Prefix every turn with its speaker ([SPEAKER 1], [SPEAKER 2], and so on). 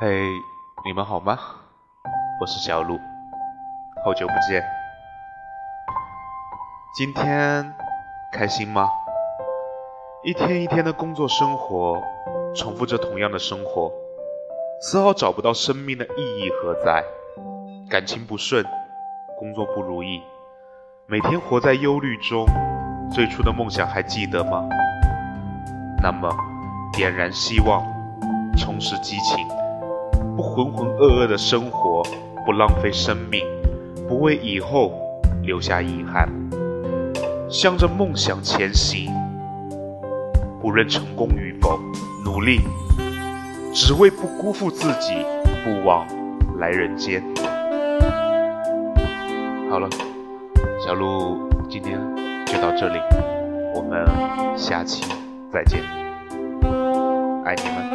[SPEAKER 1] 嘿，你们好吗？我是小鹿，好久不见。今天开心吗？一天一天的工作生活，重复着同样的生活，丝毫找不到生命的意义何在。感情不顺，工作不如意，每天活在忧虑中。最初的梦想还记得吗？那么，点燃希望，重拾激情。不浑浑噩噩的生活，不浪费生命，不为以后留下遗憾，向着梦想前行。不论成功与否，努力，只为不辜负自己，不枉来人间。好了，小鹿今天就到这里，我们下期再见，爱你们。